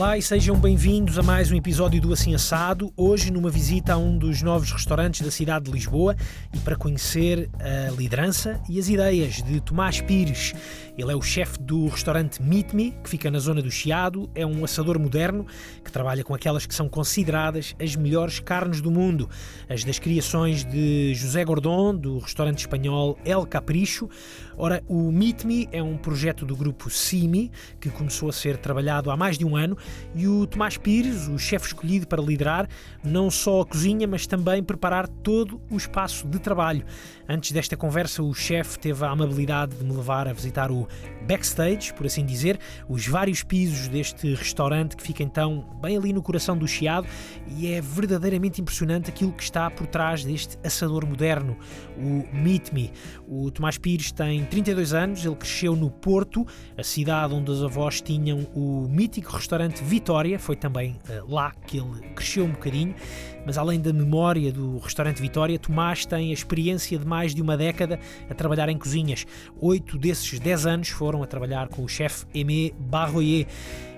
Olá e sejam bem-vindos a mais um episódio do Assim Assado. Hoje, numa visita a um dos novos restaurantes da cidade de Lisboa e para conhecer a liderança e as ideias de Tomás Pires. Ele é o chefe do restaurante Meet Me, que fica na zona do Chiado. É um assador moderno que trabalha com aquelas que são consideradas as melhores carnes do mundo, as das criações de José Gordon, do restaurante espanhol El Capricho. Ora, o Meet Me é um projeto do grupo CIMI que começou a ser trabalhado há mais de um ano e o Tomás Pires, o chefe escolhido para liderar não só a cozinha, mas também preparar todo o espaço de trabalho. Antes desta conversa, o chefe teve a amabilidade de me levar a visitar o backstage, por assim dizer, os vários pisos deste restaurante que fica então bem ali no coração do Chiado e é verdadeiramente impressionante aquilo que está por trás deste assador moderno, o Meet Me. O Tomás Pires tem 32 anos, ele cresceu no Porto, a cidade onde os avós tinham o mítico restaurante Vitória, foi também uh, lá que ele cresceu um bocadinho, mas além da memória do restaurante Vitória, Tomás tem a experiência de mais de uma década a trabalhar em cozinhas. Oito desses dez anos foram a trabalhar com o chefe Aimé Barroyer.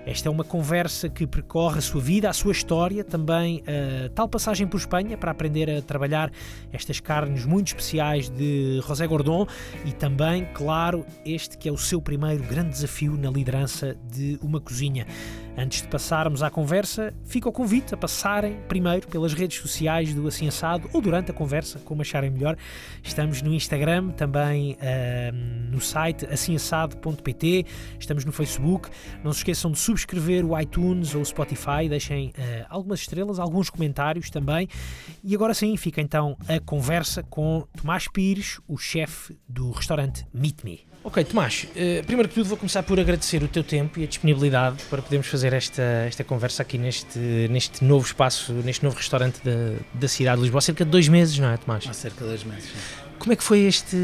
Esta é uma conversa que percorre a sua vida, a sua história, também a tal passagem por Espanha para aprender a trabalhar estas carnes muito especiais de José Gordon e também, claro, este que é o seu primeiro grande desafio na liderança de uma cozinha. Antes de passarmos à conversa, fica o convite a passarem primeiro pelas redes sociais do Assim Assado ou durante a conversa, como acharem melhor. Estamos no Instagram, também uh, no site assimassado.pt, estamos no Facebook. Não se esqueçam de subscrever o iTunes ou o Spotify, deixem uh, algumas estrelas, alguns comentários também. E agora sim, fica então a conversa com Tomás Pires, o chefe do restaurante Meet Me. Ok, Tomás, uh, primeiro que tudo vou começar por agradecer o teu tempo e a disponibilidade para podermos fazer esta, esta conversa aqui neste, neste novo espaço, neste novo restaurante da, da cidade de Lisboa. Há cerca de dois meses, não é, Tomás? Há cerca de dois meses, sim. Como é que foi este.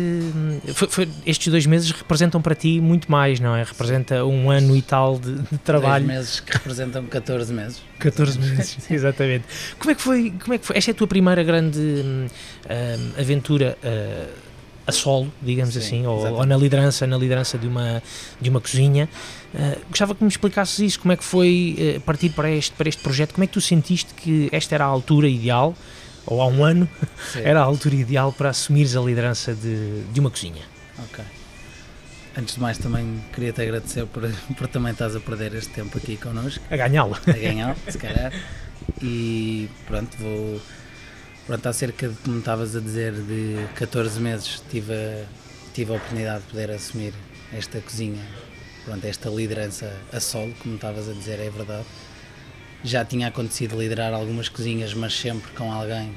Foi, foi, estes dois meses representam para ti muito mais, não é? Representa um ano e tal de, de trabalho. Dois meses que representam 14 meses. 14 meses, exatamente. Como é que foi? Como é que foi? Esta é a tua primeira grande hum, hum, aventura? Uh, a solo, digamos Sim, assim, ou, ou, na liderança, na liderança de uma, de uma cozinha. Uh, gostava que me explicasses isso, como é que foi uh, partir para este, para este projeto, como é que tu sentiste que esta era a altura ideal, ou há um ano, Sim. era a altura ideal para assumires a liderança de, de uma cozinha? Ok. Antes de mais, também queria-te agradecer por, por também estás a perder este tempo aqui connosco. A ganhá-lo. A ganhá-lo, se calhar. E pronto, vou Pronto, há cerca de, como estavas a dizer, de 14 meses tive a, tive a oportunidade de poder assumir esta cozinha, pronto, esta liderança a solo, como estavas a dizer, é verdade. Já tinha acontecido liderar algumas cozinhas, mas sempre com alguém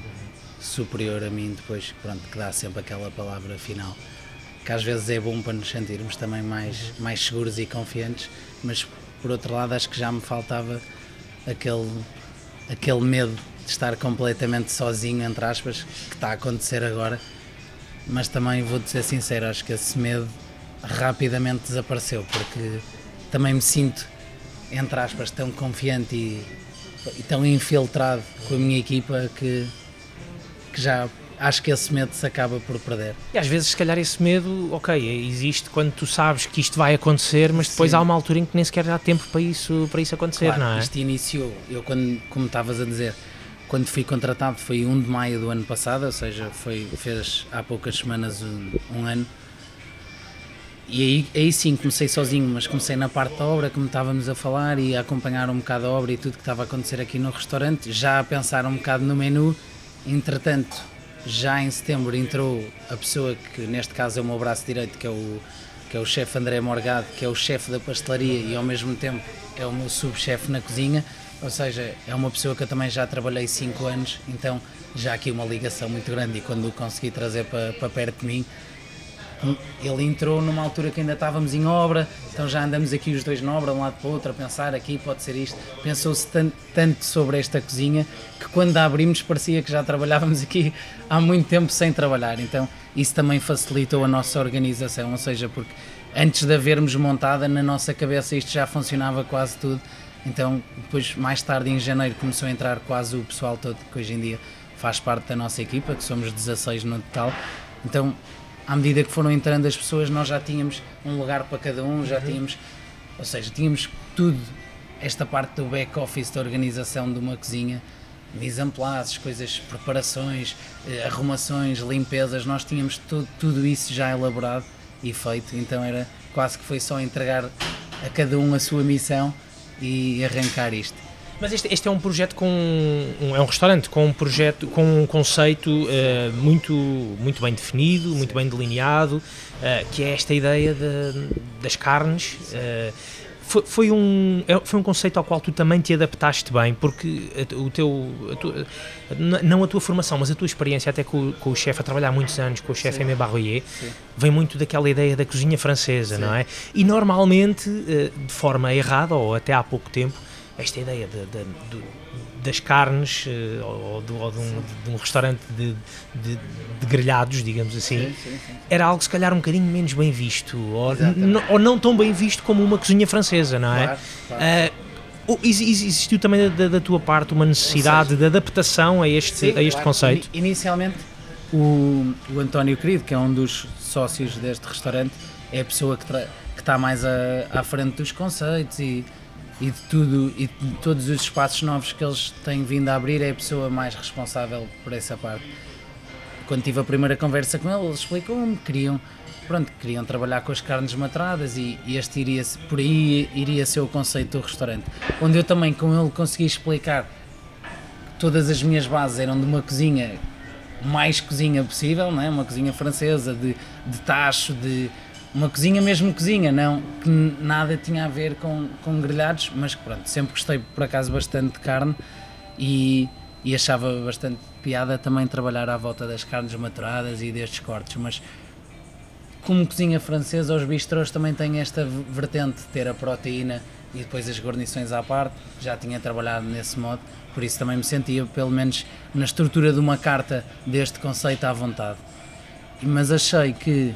superior a mim, depois, pronto, que dá sempre aquela palavra final, que às vezes é bom para nos sentirmos também mais, mais seguros e confiantes, mas por outro lado acho que já me faltava aquele, aquele medo de estar completamente sozinho, entre aspas, que está a acontecer agora. Mas também vou ser sincero, acho que esse medo rapidamente desapareceu, porque também me sinto, entre aspas, tão confiante e, e tão infiltrado com a minha equipa que, que já acho que esse medo se acaba por perder. E às vezes, se calhar, esse medo, ok, existe quando tu sabes que isto vai acontecer, mas depois Sim. há uma altura em que nem sequer há tempo para isso, para isso acontecer, claro, não é? Isto iniciou, eu quando, como estavas a dizer, quando fui contratado foi 1 de maio do ano passado, ou seja, foi, fez há poucas semanas um, um ano. E aí, aí sim comecei sozinho, mas comecei na parte da obra, como estávamos a falar, e a acompanhar um bocado a obra e tudo que estava a acontecer aqui no restaurante, já a pensar um bocado no menu. Entretanto, já em setembro entrou a pessoa que neste caso é o meu braço direito, que é o, que é o chefe André Morgado, que é o chefe da pastelaria e ao mesmo tempo é o meu subchefe na cozinha ou seja, é uma pessoa que eu também já trabalhei 5 anos, então já aqui uma ligação muito grande e quando o consegui trazer para, para perto de mim, ele entrou numa altura que ainda estávamos em obra, então já andamos aqui os dois na obra, de um lado para o outro, a pensar aqui pode ser isto. Pensou-se tanto, tanto, sobre esta cozinha que quando a abrimos parecia que já trabalhávamos aqui há muito tempo sem trabalhar, então isso também facilitou a nossa organização, ou seja, porque antes de havermos montada na nossa cabeça isto já funcionava quase tudo então, depois, mais tarde, em janeiro, começou a entrar quase o pessoal todo que hoje em dia faz parte da nossa equipa, que somos 16 no total. Então, à medida que foram entrando as pessoas, nós já tínhamos um lugar para cada um, já uhum. tínhamos, ou seja, tínhamos tudo esta parte do back-office da organização de uma cozinha, mise en place, coisas, preparações, eh, arrumações, limpezas, nós tínhamos tudo, tudo isso já elaborado e feito, então era quase que foi só entregar a cada um a sua missão e arrancar isto. Mas este, este, é um projeto com um, é um restaurante com um projeto com um conceito uh, muito muito bem definido, muito bem delineado, uh, que é esta ideia de, das carnes. Uh, foi, foi, um, é, foi um conceito ao qual tu também te adaptaste bem, porque o teu, a tua, não a tua formação, mas a tua experiência até com, com o chefe a trabalhar há muitos anos, com o chefe Aimé Barroyer, vem muito daquela ideia da cozinha francesa, Sim. não é? E normalmente, de forma errada, ou até há pouco tempo, esta ideia de, de, de, das carnes uh, ou, de, ou um, de, um, restaurante de, grelhados, digamos assim, sim, sim, sim. era algo se calhar um bocadinho menos bem visto ou, ou, não tão bem visto como uma cozinha francesa, não é? Claro, claro. Uh, existiu também da, da, tua parte uma necessidade seja, de adaptação a este, a este claro. conceito? Inicialmente, o, o António Querido, que é um dos sócios deste restaurante, é a pessoa que, que está mais a, à frente dos conceitos e e de tudo e de todos os espaços novos que eles têm vindo a abrir é a pessoa mais responsável por essa parte. Quando tive a primeira conversa com ele, eles explicou-me que queriam, pronto, queriam trabalhar com as carnes matradas e, e este iria por aí iria ser o conceito do restaurante. Onde eu também com ele consegui explicar todas as minhas bases eram de uma cozinha mais cozinha possível, não é? uma cozinha francesa de, de tacho, de uma cozinha mesmo cozinha, não que nada tinha a ver com, com grelhados, mas que pronto, sempre gostei por acaso bastante de carne e, e achava bastante piada também trabalhar à volta das carnes maturadas e destes cortes, mas como cozinha francesa, os bistrôs também têm esta vertente de ter a proteína e depois as guarnições à parte, já tinha trabalhado nesse modo, por isso também me sentia, pelo menos na estrutura de uma carta deste conceito à vontade. Mas achei que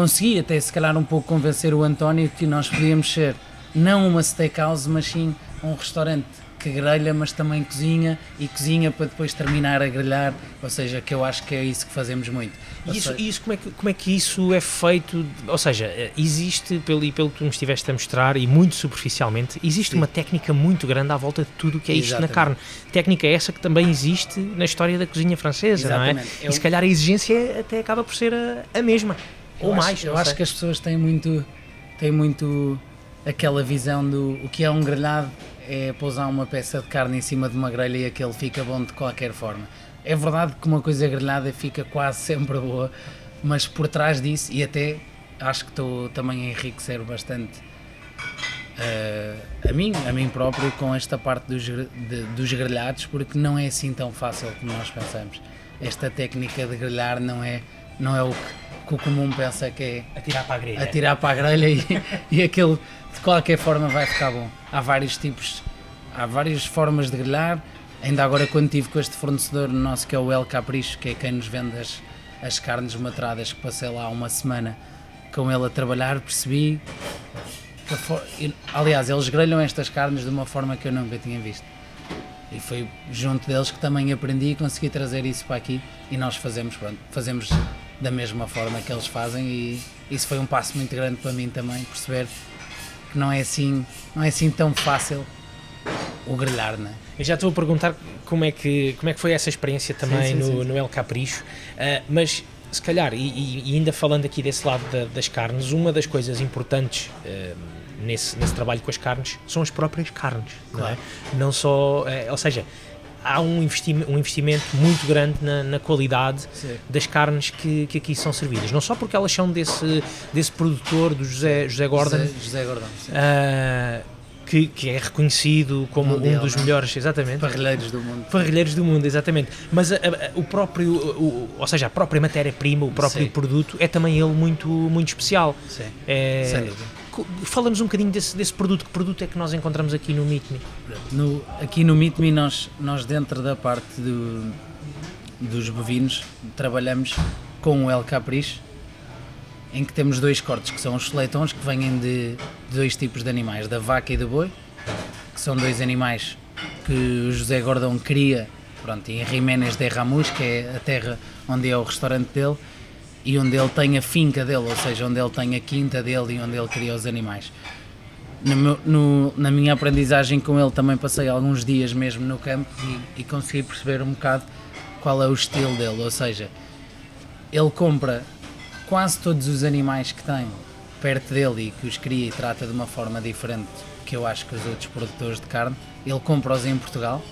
consegui até se calhar um pouco convencer o António que nós podíamos ser não uma steakhouse, mas sim um restaurante que grelha, mas também cozinha e cozinha para depois terminar a grelhar, ou seja, que eu acho que é isso que fazemos muito. E isso, seja, isso como, é que, como é que isso é feito? Ou seja, existe, pelo, e pelo que tu me estiveste a mostrar, e muito superficialmente, existe sim. uma técnica muito grande à volta de tudo o que é isto Exatamente. na carne. Técnica essa que também existe na história da cozinha francesa, Exatamente. não é? Eu... E se calhar a exigência até acaba por ser a, a mesma. Ou mais. Acho, eu acho que as pessoas têm muito, têm muito aquela visão do o que é um grelhado é pousar uma peça de carne em cima de uma grelha e aquele fica bom de qualquer forma. É verdade que uma coisa grelhada fica quase sempre boa, mas por trás disso, e até acho que estou também a enriquecer bastante uh, a mim, a mim próprio, com esta parte dos, de, dos grelhados, porque não é assim tão fácil como nós pensamos. Esta técnica de grelhar não é, não é o que que o comum pensa que é atirar para a grelha, atirar para a grelha e, e aquilo de qualquer forma vai ficar bom. Há vários tipos, há várias formas de grelhar. Ainda agora quando estive com este fornecedor nosso que é o El Capricho, que é quem nos vende as, as carnes maturadas, que passei lá uma semana com ele a trabalhar, percebi que, for, aliás, eles grelham estas carnes de uma forma que eu nunca tinha visto. E foi junto deles que também aprendi e consegui trazer isso para aqui e nós fazemos, pronto, fazemos da mesma forma que eles fazem e isso foi um passo muito grande para mim também, perceber que não é assim, não é assim tão fácil o grelhar, não é? Eu já estou a perguntar como é que, como é que foi essa experiência também sim, sim, no, sim. no El Capricho, uh, mas se calhar, e, e, ainda falando aqui desse lado da, das carnes, uma das coisas importantes uh, nesse, nesse trabalho com as carnes são as próprias carnes, claro. não é? Não só, uh, ou seja, há um investimento, um investimento muito grande na, na qualidade Sim. das carnes que, que aqui são servidas. Não só porque elas são desse, desse produtor, do José, José Gordon, José, José Gordon uh, que, que, é reconhecido como Mundial, um dos não? É? melhores, exatamente. Parrilheiros do mundo. Parrilheiros do mundo, exatamente. Mas a, a, o próprio, o, ou seja, a própria matéria-prima, o próprio Sim. produto, é também ele muito, muito especial. Sim. É, Sem dúvida Fala-nos um bocadinho desse, desse produto. Que produto é que nós encontramos aqui no Meet Me? No, aqui no Meet Me, nós, nós dentro da parte do, dos bovinos, trabalhamos com o El Capricho, em que temos dois cortes, que são os leitões, que vêm de, dois tipos de animais, da vaca e do boi, que são dois animais que o José Gordão cria pronto, em Jiménez de Ramus, que é a terra onde é o restaurante dele, e onde ele tem a finca dele, ou seja, onde ele tem a quinta dele e onde ele cria os animais. no meu- no- na minha aprendizagem com ele também passei alguns dias mesmo no campo e, e consegui perceber um bocado qual é o estilo dele, ou seja, ele compra quase todos os animais que tem perto dele e que os cria e trata de uma forma diferente que eu acho que os outros produtores de carne, ele compra-os em Portugal,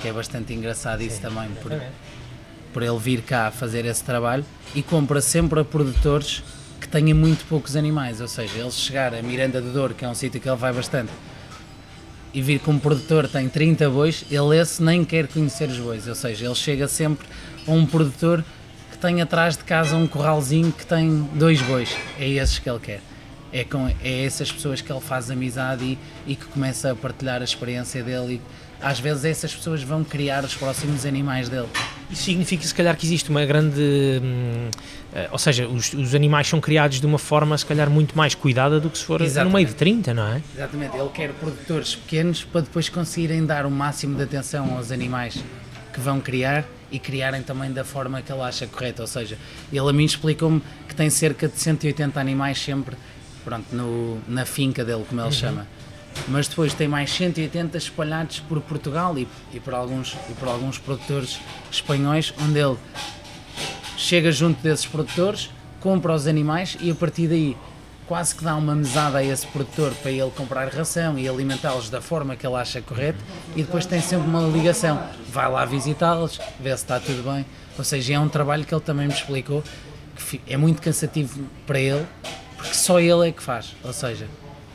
que é bastante engraçado isso também, por, por ele vir cá fazer esse trabalho e compra sempre a produtores que tenham muito poucos animais, ou seja, ele chegar a Miranda do Douro, que é um sítio que ele vai bastante, e vir um produtor tem 30 bois, ele esse nem quer conhecer os bois, ou seja, ele chega sempre a um produtor que tem atrás de casa um corralzinho que tem dois bois, é esses que ele quer. É com é essas pessoas que ele faz amizade e, e que começa a partilhar a experiência dele e às vezes essas pessoas vão criar os próximos animais dele. Isso significa, se calhar, que existe uma grande. hum, eh, ou seja, os, os animais são criados de uma forma, se calhar, muito mais cuidada do que se for no Exatamente. meio de 30, não é? Exatamente, ele quer produtores pequenos para depois conseguirem dar o máximo de atenção aos animais que vão criar e criarem também da forma que ele acha correta. Ou seja, ele a mim explicou-me que tem cerca de 180 animais sempre pronto, no, na finca dele, como ele chama. Mas depois tem mais 180 espalhados por Portugal e, e, por alguns, e por alguns produtores espanhóis, onde ele chega junto desses produtores, compra os animais e a partir daí quase que dá uma mesada a esse produtor para ele comprar ração e alimentá-los da forma que ele acha correto e depois tem sempre uma ligação, vai lá visitá-los, vê se está tudo bem. Ou seja, é um trabalho que ele também me explicou que é muito cansativo para ele, porque só ele é que faz. Ou seja,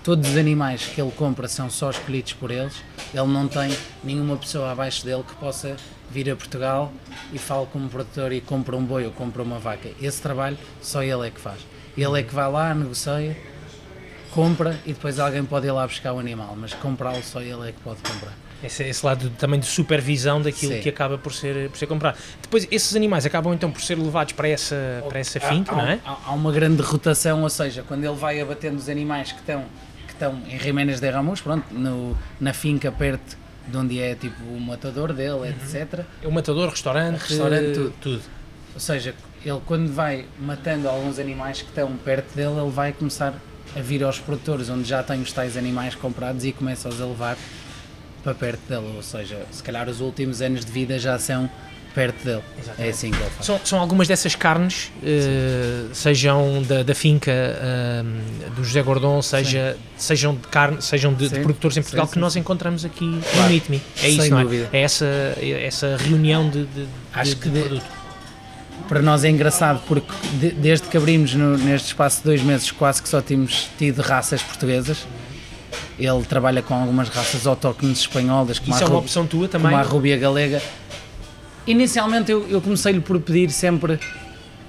todos os animais que ele compra são só escolhidos por eles, ele não tem nenhuma pessoa abaixo dele que possa vir a Portugal e fale como produtor e compra um boi ou compra uma vaca. Esse trabalho só ele é que faz. Ele é que vai lá, negocia, compra e depois alguém pode ir lá buscar o animal, mas comprá-lo só ele é que pode comprar. Esse, esse lado também de supervisão daquilo Sim. que acaba por ser, por ser comprado. Depois, esses animais acabam então por ser levados para essa, para essa finca, há, não é? Há, há uma grande rotação, ou seja, quando ele vai abatendo os animais que estão, estão em Jiménez de Ramos, pronto, no, na finca perto de onde é tipo o matador dele, etc. É o matador, restaurante, Restaurante, tudo. tudo. Ou seja, ele quando vai matando alguns animais que estão perto dele, ele vai começar a vir aos produtores onde já tem os tais animais comprados e começa-os a levar para perto dele. Ou seja, se calhar os últimos anos de vida já são perto dele. É assim que ele faz. São, são algumas dessas carnes, eh, sejam da, da finca ahm, do José Gordon, seja, sejam de carne, sejam de, de produtores em Portugal Sim, que sim, nós encontramos aqui no Claro. Meet Me. É isso, Sem não é? dúvida. É essa, essa reunião de, de, Acho de- que de produto. Para nós é engraçado porque de- desde que abrimos no- neste espaço de dois meses quase que só temos tido raças portuguesas. Ele trabalha com algumas raças autóctones espanholas, como, Isso a, é uma opção tua como também? a rubia galega. Inicialmente eu, eu comecei-lhe por pedir sempre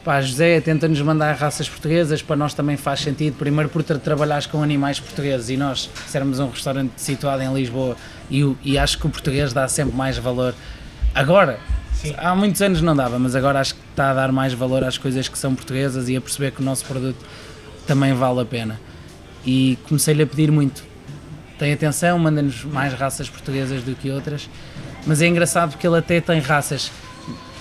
pá, José, tenta-nos mandar raças portuguesas, para nós também faz sentido, primeiro por tra trabalhares com animais portugueses e nós sermos um restaurante situado em Lisboa e, e acho que o português dá sempre mais valor. Agora, Sim. há muitos anos não dava, mas agora acho que está a dar mais valor às coisas que são portuguesas e a perceber que o nosso produto também vale a pena. E comecei-lhe a pedir muito. Tem atenção, manda-nos mais raças portuguesas do que outras, mas é engraçado porque ele até tem raças.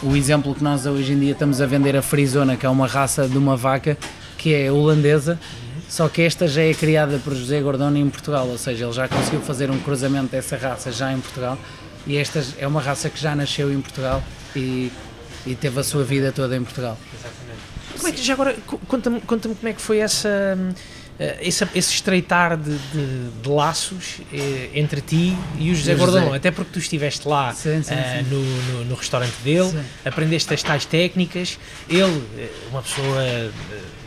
O exemplo que nós hoje em dia estamos a vender a Frisona, que é uma raça de uma vaca que é holandesa, só que esta já é criada por José Gordoni em Portugal, ou seja, ele já conseguiu fazer um cruzamento dessa raça já em Portugal e esta é uma raça que já nasceu em Portugal e, e teve a sua vida toda em Portugal. Como é que, já agora, co- conta-me conta como é que foi essa, hum, esse, esse estreitar de, de- de laços eh, entre ti e o José. Gordão, até porque tu estiveste lá Sim, sim, eh, sim. No, no, no restaurante dele, aprendeste as tais técnicas, ele, eh, uma pessoa eh,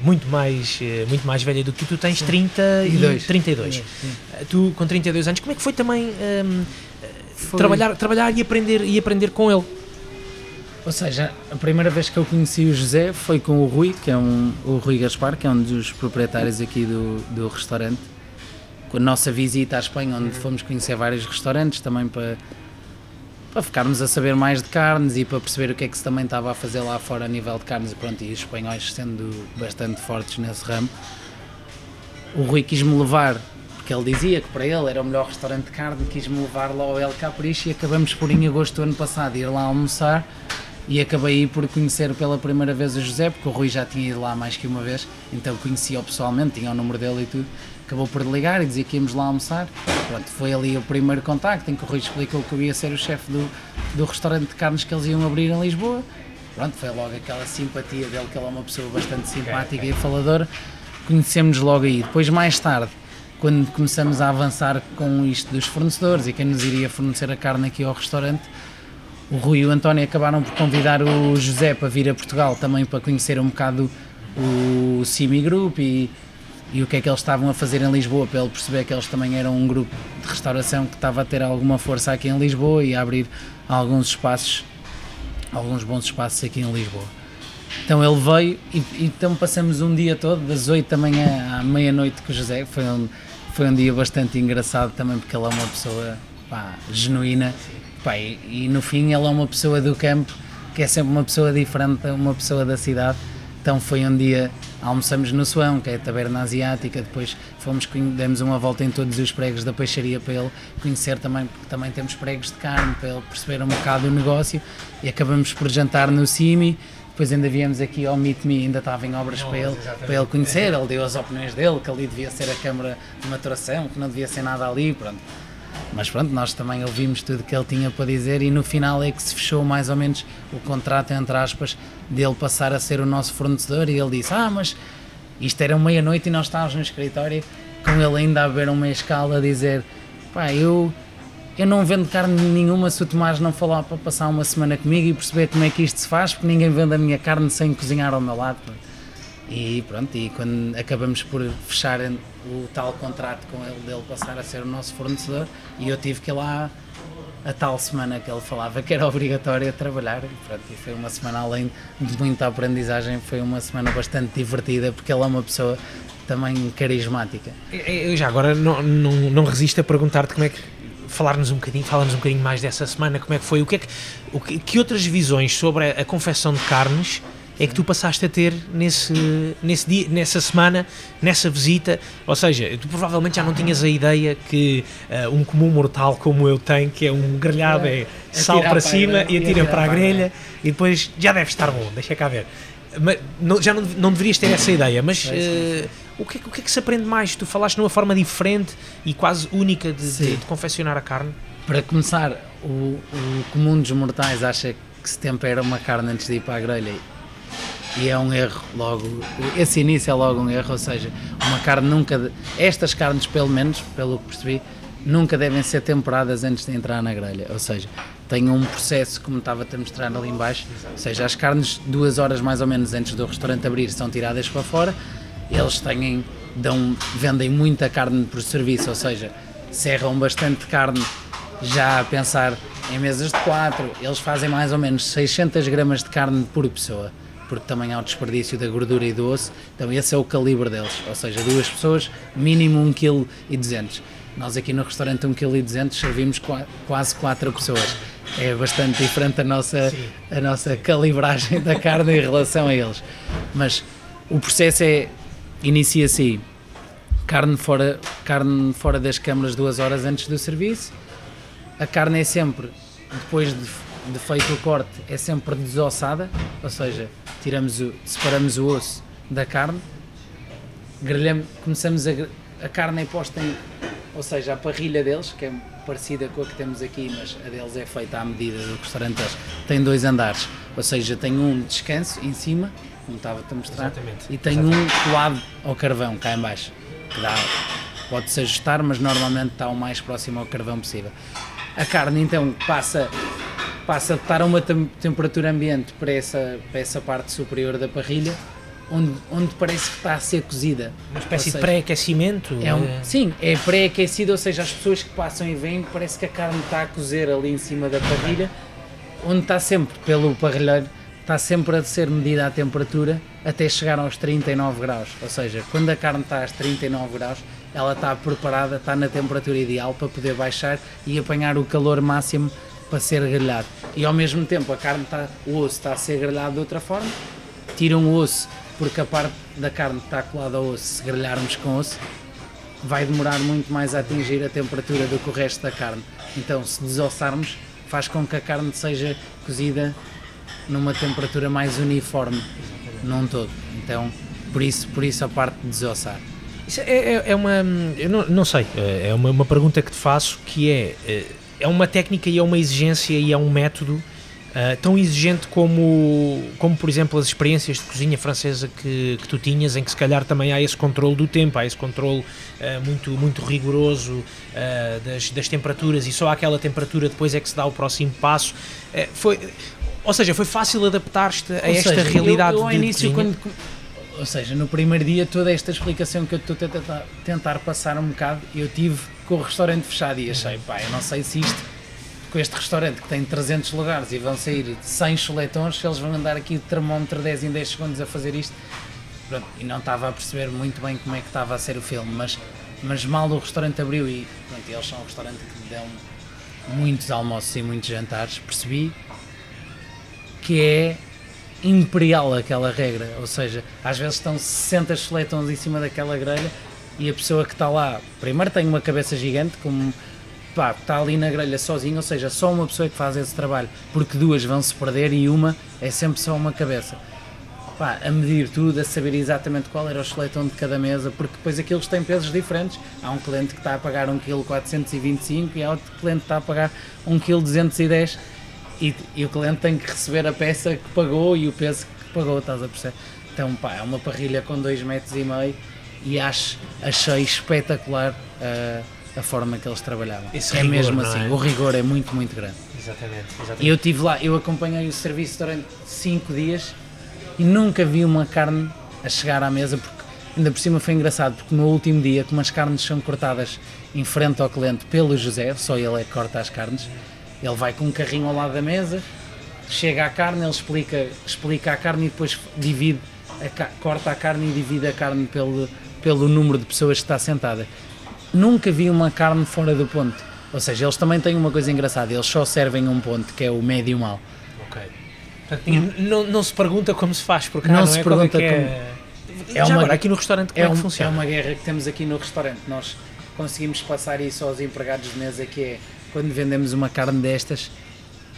muito mais, eh, muito mais velha do que tu, tens 30 e 32. 32. Sim. Eh, Tu com 32 anos, como é que foi também hum, Foi- trabalhar, trabalhar e aprender, e aprender com ele? Ou seja, a primeira vez que eu conheci o José foi com o Rui, que é um, o Rui Gaspar, que é um dos proprietários aqui do, do restaurante. Com a nossa visita à Espanha, onde fomos conhecer vários restaurantes também para, para ficarmos a saber mais de carnes e para perceber o que é que se também estava a fazer lá fora a nível de carnes. E pronto, e os espanhóis sendo bastante fortes nesse ramo. O Rui quis-me levar, porque ele dizia que para ele era o melhor restaurante de carne, quis-me levar lá ao El Capricho e acabamos por em agosto do ano passado ir lá almoçar e acabei aí por conhecer pela primeira vez o José, porque o Rui já tinha ido lá mais que uma vez, então conhecia-o pessoalmente, tinha o número dele e tudo. Acabou por ligar e dizer que íamos lá almoçar. Pronto, foi ali o primeiro contacto em que o Rui explicou que eu ia ser o chefe do, do restaurante de carnes que eles iam abrir em Lisboa. Pronto, foi logo aquela simpatia dele, que ele é uma pessoa bastante simpática e faladora. Conhecemos logo aí. Depois, mais tarde, quando começamos a avançar com isto dos fornecedores e quem nos iria fornecer a carne aqui ao restaurante, o Rui e o António acabaram por convidar o José para vir a Portugal também para conhecer um bocado o Simi Group e, e o que é que eles estavam a fazer em Lisboa, para ele perceber que eles também eram um grupo de restauração que estava a ter alguma força aqui em Lisboa e a abrir alguns espaços, alguns bons espaços aqui em Lisboa. Então ele veio e, então passamos um dia todo, das 8 da manhã à meia-noite com o José, foi um, foi um dia bastante engraçado também porque ele é uma pessoa pá, genuína Pá, e, e, no fim ele é uma pessoa do campo que é sempre uma pessoa diferente, uma pessoa da cidade. Então foi um dia, almoçamos no Suão, que é a taberna asiática, depois fomos, demos uma volta em todos os pregos da peixaria para ele conhecer também, porque também temos pregos de carne, para ele perceber um bocado o negócio e acabamos por jantar no Simi. Depois ainda viemos aqui ao Meet Me, ainda estava em obras não, para, ele, para ele conhecer, ele deu as opiniões dele, que ali devia ser a câmara de maturação, que não devia ser nada ali, pronto mas pronto, nós também ouvimos tudo que ele tinha para dizer e no final é que se fechou mais ou menos o contrato, entre aspas, dele passar a ser o nosso fornecedor e ele disse, ah, mas isto era meia-noite e nós estávamos no escritório com ele ainda a ver uma escala a dizer, pá, eu, eu não vendo carne nenhuma se o Tomás não falar para passar uma semana comigo e perceber como é que isto se faz, porque ninguém vende a minha carne sem cozinhar ao meu lado. E pronto, e quando acabamos por fechar o tal contrato com ele, dele passar a ser o nosso fornecedor, e eu tive que ir lá a tal semana que ele falava que era obrigatório trabalhar, e, pronto, e foi uma semana além de muita aprendizagem, foi uma semana bastante divertida, porque ele é uma pessoa também carismática. Eu já agora não, não, não resisto a perguntar-te como é que falar-nos um bocadinho, falar-nos um bocadinho mais dessa semana, como é que foi, o que é que, o que, que outras visões sobre a, a confecção de carnes é que tu passaste a ter nesse, nesse dia, nessa semana, nessa visita. Ou seja, tu provavelmente já não tinhas a ideia que uh, um comum mortal como eu tenho, que é um grelhado, é, é sal para, cima e atira para a grelha e depois já deve estar bom, deixa cá ver. Mas, não, já não, não deverias ter essa ideia, mas uh, o, que é, o que é que se aprende mais? Tu falaste numa forma diferente e quase única de, de, de confeccionar a carne? Para começar, o, o comum dos mortais acha que se tempera uma carne antes de ir para a grelha e é um erro logo, esse início é logo um erro, ou seja, uma carne nunca, estas carnes pelo menos, pelo que percebi, nunca devem ser temperadas antes de entrar na grelha, ou seja, tem um processo como estava a mostrar ali embaixo, ou seja, as carnes duas horas mais ou menos antes do restaurante abrir são tiradas para fora, eles têm, dão, vendem muita carne por serviço, ou seja, serram bastante carne já a pensar em mesas de quatro, eles fazem mais ou menos 600 gramas de carne por pessoa porque também há o desperdício da gordura e do osso, então esse é o calibre deles, ou seja, duas pessoas, mínimo 1,2 kg. Nós aqui no restaurante 1,2 kg servimos quase 4 pessoas. É bastante diferente a nossa, a nossa calibragem da carne em relação a eles. Mas o processo é, inicia-se aí, carne fora, carne fora das câmaras duas horas antes do serviço, a carne é sempre, depois de, de feito o corte, é sempre desossada, ou seja, tiramos o, separamos o osso da carne, grelhamos, começamos a, a carne é posta em, ou seja, a parrilha deles, que é parecida com a que temos aqui, mas a deles é feita à medida do restaurante tem dois andares, ou seja, tem um descanso em cima, como estava-te a mostrar, Exatamente. e tem Exatamente. um colado ao carvão cá em baixo, que dá, pode-se ajustar, mas normalmente está o mais próximo ao carvão possível. A carne então passa passa a estar a uma tem temperatura ambiente para essa, para essa parte superior da parrilha, onde, onde parece que está a ser cozida. Uma espécie seja, de pré-aquecimento? É um, é... Sim, é pré-aquecido, ou seja, as pessoas que passam e vêm, parece que a carne está a cozer ali em cima da parrilha, onde está sempre, pelo parrilheiro, está sempre a ser medida a temperatura até chegar aos 39 graus. Ou seja, quando a carne está aos 39 graus, ela está preparada, está na temperatura ideal para poder baixar e apanhar o calor máximo para ser grelhado. E ao mesmo tempo a carne está, o osso está a ser grelhado de outra forma, tiram o osso porque a parte da carne está colada ao osso, se grelharmos com osso, vai demorar muito mais a atingir a temperatura do que o resto da carne. Então, se desossarmos, faz com que a carne seja cozida numa temperatura mais uniforme num todo. Então, por isso, por isso a parte de desossar. Isso é, é, é uma. Eu não, não sei, é uma, uma pergunta que te faço que é. É uma técnica e é uma exigência e é um método Uh, tão exigente como, como, por exemplo, as experiências de cozinha francesa que, que tu tinhas, em que se calhar também há esse controle do tempo, há esse controle uh, muito, muito rigoroso uh, das, das temperaturas e só àquela temperatura depois é que se dá o próximo passo. foi, ou seja, foi fácil adaptar-te a esta seja, realidade eu, eu, ao início, quando, ou seja, no primeiro dia, toda esta explicação que eu estou a tentar, tentar passar um bocado, eu tive com o restaurante fechado e achei, pá, eu não sei se isto com este restaurante que tem 300 lugares e vão sair 100 chuletões, se eles vão andar aqui de termómetro 10 em 10 segundos a fazer isto. Pronto, e não estava a perceber muito bem como é que estava a ser o filme, mas, mas mal o restaurante abriu e pronto, eles são um restaurante que dão muitos almoços e muitos jantares, percebi que é imperial aquela regra, ou seja, às vezes estão 60 chuletões em cima daquela grelha e a pessoa que está lá, primeiro tem uma cabeça gigante, como pá, está ali na grelha sozinho, ou seja, só uma pessoa que faz esse trabalho, porque duas vão se perder e uma é sempre só uma cabeça. Pá, a medir tudo, a saber exatamente qual era o cheletão de cada mesa, porque depois aqueles têm pesos diferentes. Há um cliente que está a pagar 1,425 kg e há outro cliente que está a pagar 1,210 kg e, e o cliente tem que receber a peça que pagou e o peso que pagou, estás a perceber? Então, pá, é uma parrilha com 2,5 metros e meio e acho, achei espetacular. Uh, a forma que eles trabalhavam. Esse é rigor, mesmo assim, é? o rigor é muito, muito grande. Exatamente, exatamente. E eu tive lá, eu acompanhei o serviço durante 5 dias e nunca vi uma carne a chegar à mesa, porque ainda por cima foi engraçado, porque no último dia, como as carnes são cortadas em frente ao cliente pelo José, só ele é que corta as carnes, ele vai com um carrinho ao lado da mesa, chega à carne, ele explica, explica a carne e depois divide, a, corta a carne e divide a carne pelo, pelo número de pessoas que está sentada nunca vi uma carne fora do ponto. Ou seja, eles também têm uma coisa engraçada, eles só servem um ponto, que é o médio mal. Ok. Portanto, não, não se pergunta como se faz, porque não, não se é pergunta é como. É, é uma, agora, aqui no restaurante como é, é, um, funciona? É uma guerra que temos aqui no restaurante. Nós conseguimos passar isso aos empregados de mesa, que é quando vendemos uma carne destas,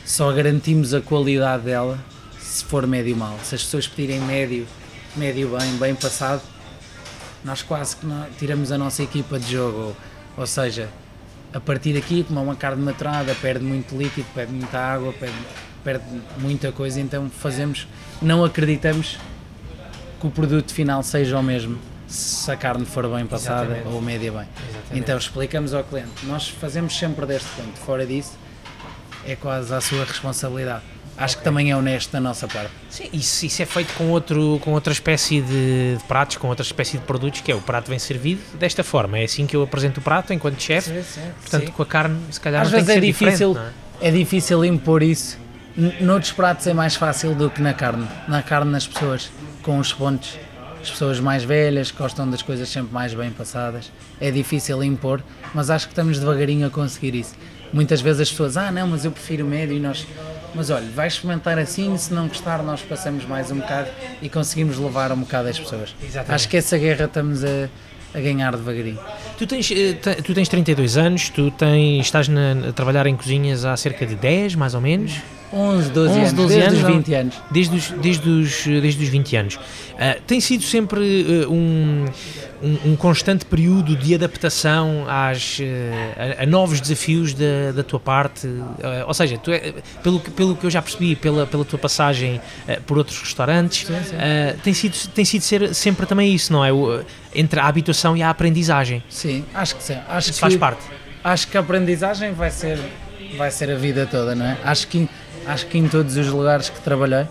só garantimos a qualidade dela se for médio mal. Se as pessoas pedirem médio, médio bem, bem passado, nós quase que não, tiramos a nossa equipa de jogo. Ou, seja, a partir daqui, como é uma carne maturada, perde muito líquido, perde muita água, perde, perde muita coisa, então fazemos, não acreditamos que o produto final seja o mesmo se a carne for bem passada Exatamente. ou média bem. Exatamente. Então explicamos ao cliente, nós fazemos sempre deste ponto, fora disso é quase a sua responsabilidade. Acho okay. que também é honesto da nossa parte. Sim, isso, isso é feito com, outro, com outra espécie de, de, pratos, com outra espécie de produtos, que é o prato vem servido desta forma. É assim que eu apresento o prato enquanto chefe. Portanto, sim. com a carne, se calhar, Às vezes é difícil, é? é? difícil impor isso. Noutros pratos é mais fácil do que na carne. Na carne, nas pessoas, com os pontos, as pessoas mais velhas gostam das coisas sempre mais bem passadas. É difícil impor, mas acho que estamos devagarinho a conseguir isso. Muitas vezes as pessoas, ah, não, mas eu prefiro médio e nós mas olha, vais experimentar assim, se não gostar, nós passamos mais um bocado e conseguimos levar um bocado as pessoas. Exatamente. Acho que essa guerra estamos a, a ganhar devagarinho. Tu tens, eh, tu tens 32 anos, tu tens, estás na, a trabalhar em cozinhas há cerca de 10, mais ou menos? 11, 12 11, anos, 12 desde anos, os 20 anos. Desde os, desde os, desde os 20 anos. Uh, tem sido sempre uh, um, um, um, constante período de adaptação às, uh, a, a, novos desafios da, da tua parte. ou seja, é, pelo, pelo que eu já percebi, pela, pela tua passagem por outros restaurantes, sim, sim. tem sido, tem sido ser, sempre também isso, não é? O, entre a habituação e a aprendizagem. Sim, acho que sim. Acho isso que, faz parte. Acho que a aprendizagem vai ser, vai ser a vida toda, não é? Acho que acho que em todos os lugares que trabalhei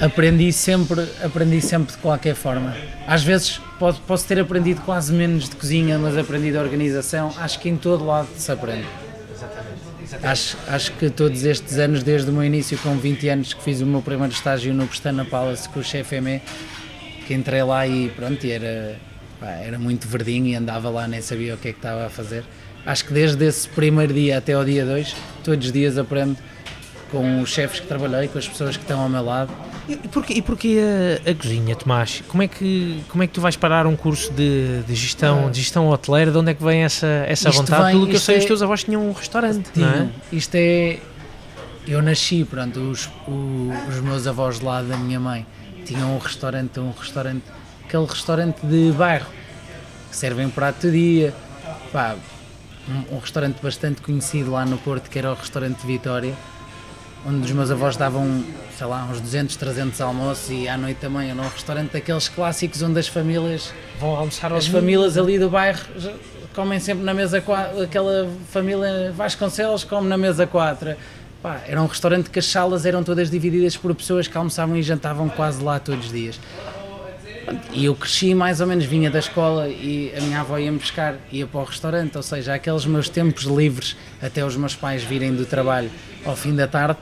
aprendi sempre, aprendi sempre de qualquer forma. Às vezes posso, posso ter aprendido quase menos de cozinha, mas aprendi de organização. Acho que em todo lado se aprende. Exatamente. Exatamente. Acho, acho que todos estes anos, desde o meu início, com 20 anos, que fiz o meu primeiro estágio no Pestana Palace com o chefe Emé, que entrei lá e pronto, era, pá, era muito verdinho e andava lá, nem sabia o que é que estava a fazer acho que desde esse primeiro dia até ao dia 2, todos os dias aprendo com os chefes que trabalhei, com as pessoas que estão ao meu lado. E porquê, e porquê a, a, cozinha, Tomás? Como é, que, como é que tu vais parar um curso de, de gestão, ah. de gestão hoteleira? De onde é que vem essa, essa vontade? Vem, Pelo que eu sei, é, os teus avós tinham um restaurante, tinham. não é? Isto é... eu nasci, pronto, os, o, os meus avós de lá da minha mãe tinham um restaurante, um restaurante, aquele restaurante de bairro, que servem prato do dia, pá, um, um, restaurante bastante conhecido lá no Porto, que era o restaurante Vitória, onde os meus avós davam, sei lá, uns 200, 300 almoços e à noite também era um restaurante daqueles clássicos onde as famílias vão almoçar as famílias ali do bairro comem sempre na mesa 4, aquela família Vasconcelos come na mesa 4. Pá, era um restaurante que as salas eram todas divididas por pessoas que almoçavam e jantavam quase lá todos os dias. E eu cresci mais ou menos, vinha da escola e a minha avó ia-me buscar, ia para o restaurante, ou seja, aqueles meus tempos livres, até os meus pais virem do trabalho ao fim da tarde,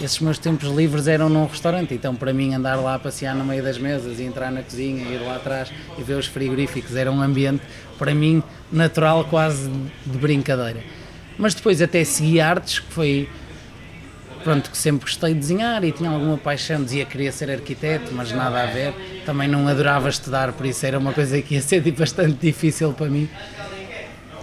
esses meus tempos livres eram num restaurante, então para mim andar lá a passear no meio das mesas e entrar na cozinha, ir lá atrás e ver os frigoríficos, era um ambiente para mim natural, quase de brincadeira. Mas depois até segui artes, que foi pronto, que sempre gostei de desenhar e tinha alguma paixão, dizia que queria ser arquiteto, mas nada a ver. Também não adorava estudar, por isso era uma coisa que ia ser bastante difícil para mim.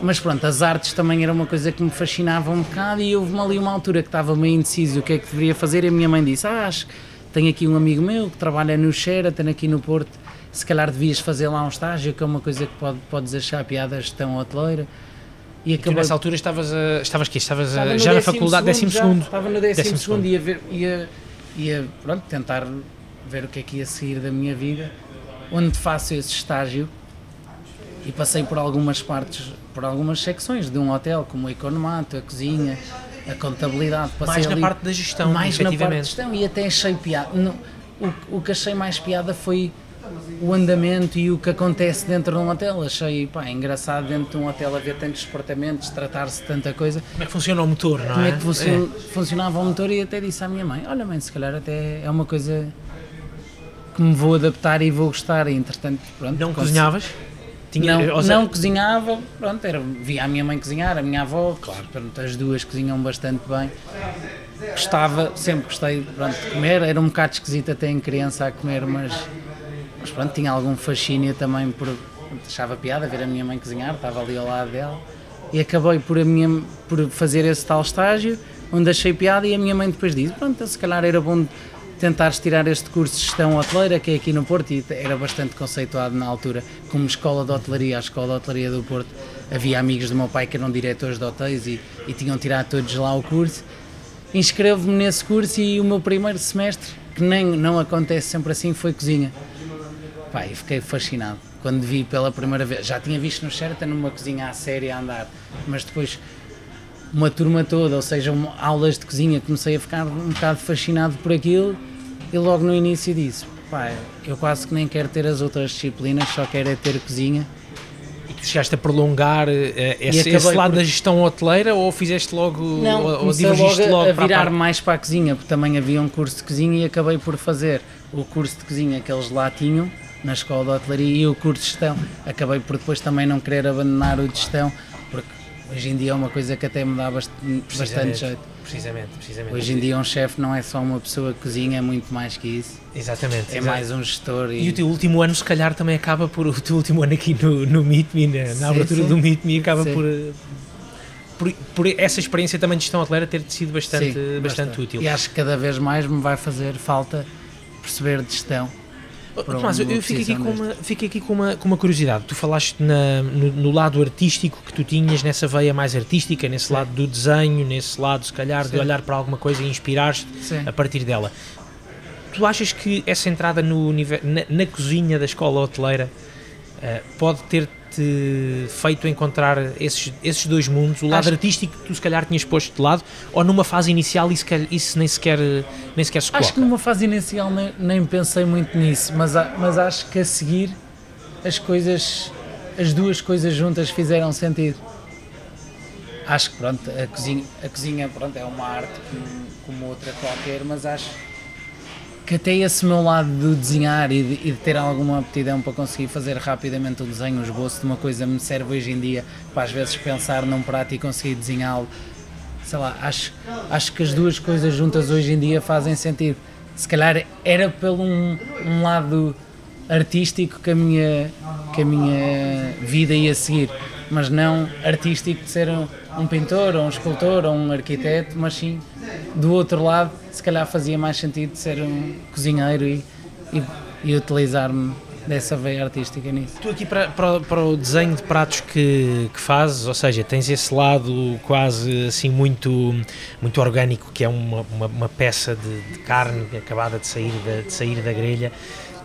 Mas pronto, as artes também era uma coisa que me fascinava um bocado e houve ali uma altura que estava meio indeciso o que é que deveria fazer e a minha mãe disse, ah, acho que tenho aqui um amigo meu que trabalha no Sheraton aqui no Porto, se calhar devias fazer lá um estágio, que é uma coisa que pode, podes achar piada gestão hoteleira. E, acabou... nessa altura estavas, a, estavas aqui, estavas a, já na faculdade, décimo segundo. Estava no décimo, décimo segundo e ia, ver, ia, ia pronto, tentar ver o que é que ia seguir da minha vida, onde faço esse estágio e passei por algumas partes, por algumas secções de um hotel, como o economato, a cozinha, a contabilidade. Passei mais ali, na parte da gestão, mais na parte da gestão e até achei piada. No, o, o que achei mais piada foi o andamento e o que acontece dentro de um hotel. Achei pá, engraçado dentro de um hotel haver tantos departamentos, tratar-se de tanta coisa. Como é que funciona o motor, não Como é? Como é que funciona, é. funcionava o motor e até disse à minha mãe, olha mãe, se calhar até é uma coisa que me vou adaptar e vou gostar e entretanto, pronto. Não cozinhavas? Tinha, não, seja... não cozinhava, pronto, era, via a minha mãe cozinhar, a minha avó, claro, pronto, as duas cozinham bastante bem. Gostava, sempre gostei pronto, de comer, era um bocado esquisito até em criança a comer, mas mas pronto, tinha algum fascínio também por. Achava piada ver a minha mãe cozinhar, estava ali ao lado dela. E acabei por, a minha, por fazer esse tal estágio, onde achei piada e a minha mãe depois disse: Pronto, se calhar era bom tentar tirar este curso de gestão hoteleira, que é aqui no Porto, e era bastante conceituado na altura como escola de hotelaria, a escola de hotelaria do Porto. Havia amigos do meu pai que eram diretores de hotéis e, e tinham tirado todos lá o curso. Inscrevo-me nesse curso e o meu primeiro semestre, que nem não acontece sempre assim, foi cozinha. Pá, e fiquei fascinado quando vi pela primeira vez. Já tinha visto no Sheraton numa cozinha à série a andar, mas depois uma turma toda, ou seja, aulas de cozinha, comecei a ficar um bocado fascinado por aquilo e logo no início disse, pá, eu quase que nem quero ter as outras disciplinas, só quero é ter cozinha. E tu chegaste a prolongar uh, esse, esse, lado por... da gestão hoteleira ou fizeste logo, não, ou, ou divergiste logo, logo a virar para a mais para a cozinha, porque também havia um curso de cozinha e acabei por fazer o curso de cozinha que eles lá tinham na escola de hotelaria e o curso de gestão. Acabei por depois também não querer abandonar o de gestão, porque hoje em dia é uma coisa que até me dá bastante, bastante jeito. Precisamente, precisamente. Hoje em dia um chefe não é só uma pessoa que cozinha, é muito mais que isso. Exatamente. É mais um gestor. E... e... o teu último ano se calhar também acaba por, o teu último ano aqui no, no Meet Me, na, sim, abertura sim. do Meet Me, acaba por, por, por, essa experiência também de gestão hoteleira ter sido bastante, sim, bastante útil. E acho que cada vez mais me vai fazer falta perceber de gestão mas eu fico aqui, com uma, fico aqui com uma, com uma curiosidade. Tu falaste na, no, no, lado artístico que tu tinhas, nessa veia mais artística, nesse Sim. lado do desenho, nesse lado, se calhar, Sim. de olhar para alguma coisa e inspirar-te a partir dela. Tu achas que essa entrada no, na, na cozinha da escola hoteleira uh, pode ter te feito encontrar esses, esses dois mundos, o lado acho, artístico que tu se calhar tinhas posto de lado, ou numa fase inicial isso, isso nem, sequer, nem sequer se coloca? Acho que numa fase inicial nem, nem pensei muito nisso, mas, mas acho que a seguir as coisas, as duas coisas juntas fizeram sentido. Acho que pronto, a cozinha, a cozinha pronto, é uma arte como, como outra qualquer, mas acho que até esse meu lado de desenhar e de, e de, ter alguma aptidão para conseguir fazer rapidamente o desenho, o esboço de uma coisa me serve hoje em dia para às vezes pensar num prato e conseguir desenhá-lo. Sei lá, acho, acho que as duas coisas juntas hoje em dia fazem sentido. Se calhar era pelo um, um lado artístico que a, minha, que a minha vida ia seguir, mas não artístico de ser um, um pintor, ou um escultor, ou um arquiteto, mas sim do outro lado, se calhar fazia mais sentido ser um cozinheiro e, e, e utilizar-me dessa veia artística nisso. Tu aqui para, para, para o desenho de pratos que, que fazes, ou seja, tens esse lado quase assim muito, muito orgânico, que é uma, uma, uma peça de, de, carne acabada de sair da, de sair da grelha.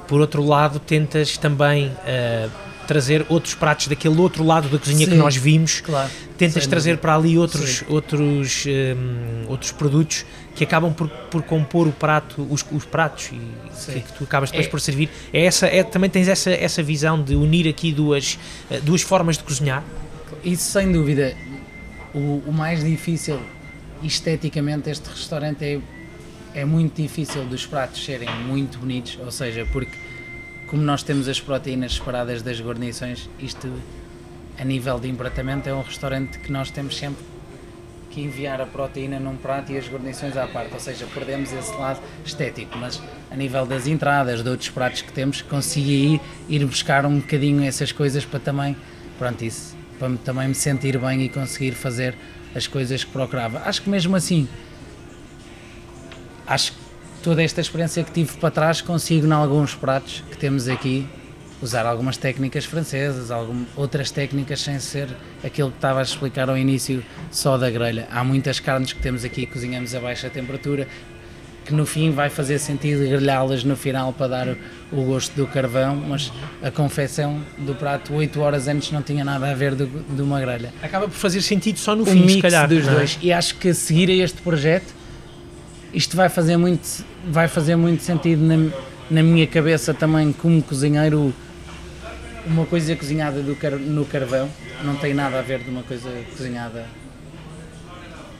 Por outro lado, tentas também uh, trazer outros pratos daquele outro lado da cozinha Sim, que nós vimos. Claro, tentas trazer para ali outros, outros, um, outros produtos que acabam por, por compor o prato, os, os pratos e que, que, tu acabas depois é. por servir. É essa, é, também tens essa, essa visão de unir aqui duas, eh, duas formas de cozinhar? Isso sem dúvida. O, o mais difícil esteticamente este restaurante é, é muito difícil dos pratos serem muito bonitos, ou seja, porque como nós temos as proteínas separadas das guarnições, isto a nível de empratamento é um restaurante que nós temos sempre que enviar a proteína num prato e as guarnições à parte, ou seja, perdemos esse lado estético, mas a nível das entradas, de outros pratos que temos, consegui ir, buscar um bocadinho essas coisas para também, pronto, isso, para também me sentir bem e conseguir fazer as coisas que procurava. Acho que mesmo assim, acho que toda esta experiência que tive para trás consigo em alguns pratos que temos aqui usar algumas técnicas francesas, algumas outras técnicas sem ser aquilo que estava a explicar ao início só da grelha. Há muitas carnes que temos aqui cozinhamos a baixa temperatura que no fim vai fazer sentido grelhá-las no final para dar o gosto do carvão, mas a confecção do prato 8 horas antes não tinha nada a ver do, de uma grelha. Acaba por fazer sentido só no o fim, mix se calhar. dos é? dois. E acho que seguir a este projeto, isto vai fazer muito, vai fazer muito sentido na, na minha cabeça também como cozinheiro uma coisa cozinhada car no carvão não tem nada a ver de uma coisa cozinhada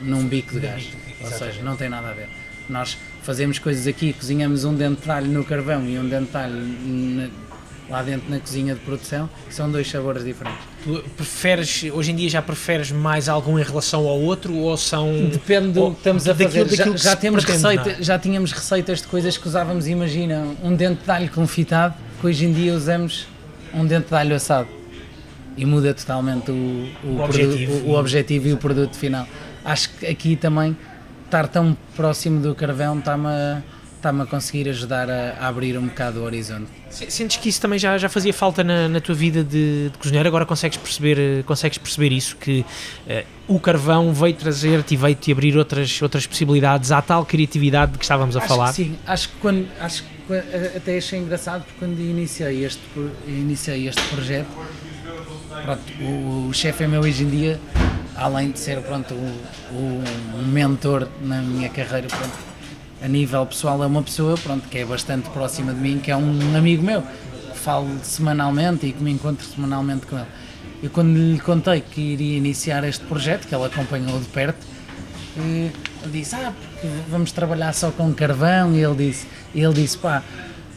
num bico de gás. Ou seja, não tem nada a ver. Nós fazemos coisas aqui, cozinhamos um dente de alho no carvão e um dente de alho lá dentro na cozinha de produção, são dois sabores diferentes. Tu preferes, hoje em dia já preferes mais algum em relação ao outro ou são... Depende do que estamos a fazer, daquilo já, já temos pretende, receita, é? já tínhamos receitas de coisas que usávamos, imagina, um dente de alho confitado, que hoje em dia usamos um dente de alho assado e muda totalmente o, o, o, objetivo, o, o objetivo e o produto final. Acho que aqui também estar tão próximo do carvão está-me a, está a conseguir ajudar a, a, abrir um bocado o horizonte. Sentes que isso também já, já fazia falta na, na tua vida de, de cozinheiro, agora consegues perceber, consegues perceber isso, que uh, o carvão veio trazer-te e veio-te abrir outras, outras possibilidades à tal criatividade de que estávamos a acho falar? sim, acho que quando, acho que até achei engraçado porque quando iniciei este, iniciei este projeto, pronto, o, o chefe é meu hoje em dia, além de ser pronto, o, o, mentor na minha carreira, pronto, a nível pessoal é uma pessoa pronto, que é bastante próxima de mim, que é um amigo meu, que falo semanalmente e que me encontro semanalmente com ele. E quando lhe contei que iria iniciar este projeto, que ele acompanhou de perto, ele disse, ah, vamos trabalhar só com carvão, e ele disse, ele disse, pá,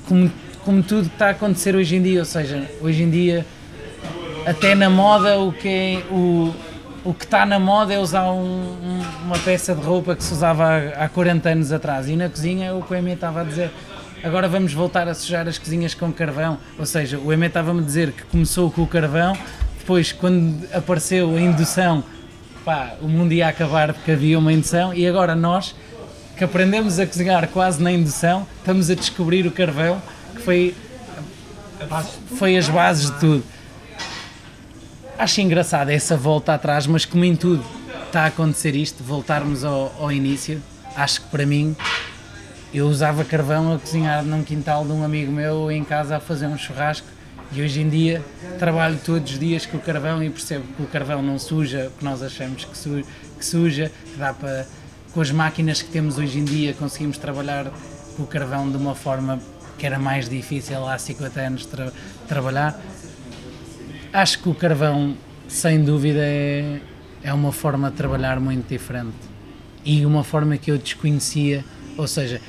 como, como tudo está a acontecer hoje em dia, ou seja, hoje em dia, até na moda, o que é, o, o que está na moda é usar um, um, uma peça de roupa que se usava há, há 40 anos atrás, e na cozinha o que o Emi estava a dizer, agora vamos voltar a sujar as cozinhas com carvão, ou seja, o Emi estava-me a dizer que começou com o carvão, depois quando apareceu a indução pá, o mundo ia acabar porque havia uma indução. E agora nós que aprendemos a cozinhar quase na indução, estamos a descobrir o carvão que foi, foi as bases de tudo. Acho engraçado essa volta atrás, mas como em tudo está a acontecer isto, voltarmos ao, ao início, acho que para mim eu usava carvão a cozinhar num quintal de um amigo meu em casa a fazer um churrasco e hoje em dia trabalho todos os dias com o carvão e percebo que o carvão não suja o que nós achamos que, su que suja, que dá para, com as máquinas que temos hoje em dia, conseguimos trabalhar com o carvão de uma forma que era mais difícil há 50 anos tra trabalhar. Acho que o carvão, sem dúvida, é, é uma forma de trabalhar muito diferente e uma forma que eu desconhecia, ou seja,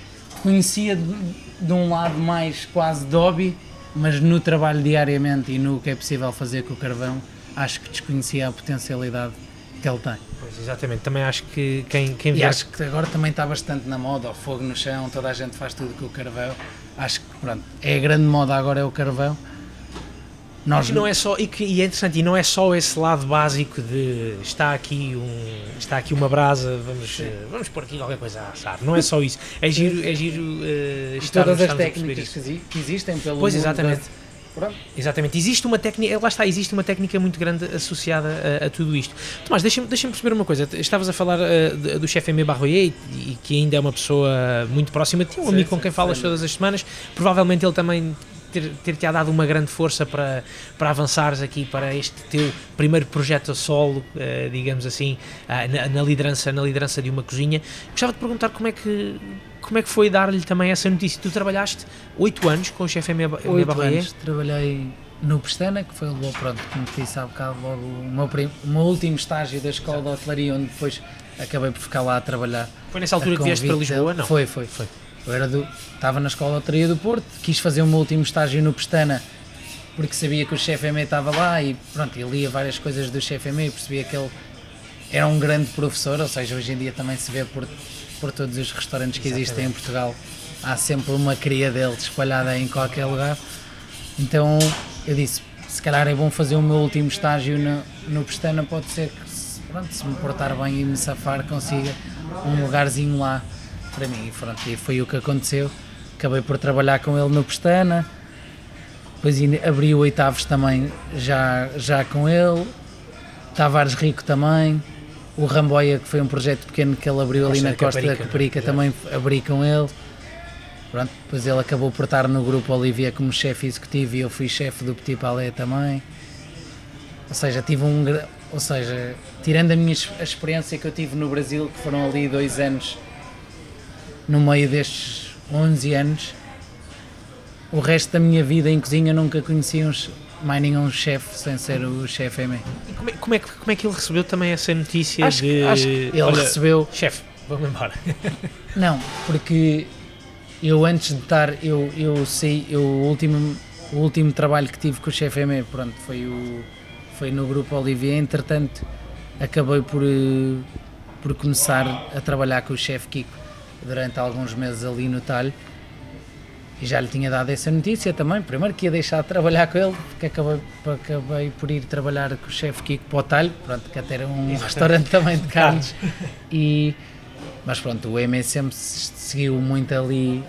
conhecia de, de um lado mais quase de hobby mas no trabalho diariamente e no que é possível fazer com o carvão, acho que desconhecia a potencialidade que ele tem. Pois, exatamente, também acho que quem, quem E acho que agora também está bastante na moda, o fogo no chão, toda a gente faz tudo com o carvão. Acho que pronto, é a grande moda agora é o carvão. Nós... não é só, e, que, e é interessante, e não é só esse lado básico de está aqui, um, está aqui uma brasa, vamos, uh, vamos pôr aqui qualquer coisa a assar. Não é só isso. É giro, é giro uh, estar, Todas as técnicas que existem pelo Pois, exatamente. Pronto. Exatamente. Existe uma técnica, lá está, existe uma técnica muito grande associada a, a tudo isto. Tomás, deixa-me deixa perceber uma coisa. Estavas a falar uh, do chefe Aimé Barroyer e que ainda é uma pessoa muito próxima de ti, um sim, amigo sim, com quem falas sim. todas as semanas. Provavelmente ele também ter, ter te dado uma grande força para, para avançares aqui para este teu primeiro projeto a solo, uh, digamos assim, uh, na, na, liderança, na liderança de uma cozinha. Gostava de perguntar como é que como é que foi dar-lhe também essa notícia? Tu trabalhaste oito anos com o chefe Aimé Barrier? anos, trabalhei no Pestana, que foi logo, pronto, como te disse há bocado, logo o meu, o meu último estágio da escola de hotelaria, onde depois acabei por ficar lá a trabalhar. Foi nessa altura que vieste para Lisboa, não? Foi, foi, foi. Eu era do, estava na escola de hotelaria do Porto, quis fazer o meu último estágio no Pestana, porque sabia que o chefe Aimé estava lá e pronto, eu lia várias coisas do chefe Aimé e percebia que ele era um grande professor, ou seja, hoje em dia também se vê por por todos os restaurantes que Exatamente. existem em Portugal. Há sempre uma cria dele espalhada em qualquer lugar. Então eu disse, se calhar é bom fazer o meu último estágio no, no Pestana, pode ser que pronto, se me portar bem e me safar consiga um lugarzinho lá para mim. E, pronto, e foi o que aconteceu. Acabei por trabalhar com ele no Pestana, depois abri o Oitavos também já, já com ele, Tavares Rico também, o Ramboia, que foi um projeto pequeno que ele abriu ali na Costa da Caparica, também abri com ele. Pronto, depois ele acabou por estar no grupo Olivia como chefe executivo e eu fui chefe do Petit Palais também. Ou seja, tive um. Ou seja, tirando a minha a experiência que eu tive no Brasil, que foram ali dois anos, no meio destes 11 anos, o resto da minha vida em cozinha nunca conheci uns, mais nenhum chefe sem ser o chefe M. E como é, como, é, como é que ele recebeu também essa notícia acho, de. Acho que ele olha, recebeu. Chefe, vamos embora. Não, porque eu antes de estar, eu, eu sei, eu, o, último, o último trabalho que tive com o chefe M, pronto, foi, o, foi no grupo Olivier, entretanto acabei por, por começar a trabalhar com o chefe Kiko durante alguns meses ali no talho. E já lhe tinha dado essa notícia também. Primeiro que ia deixar de trabalhar com ele, porque acabei, acabei por ir trabalhar com o chefe Kiko para o talho, pronto, que até era um restaurante também de carnes. E, mas pronto, o EME sempre seguiu muito ali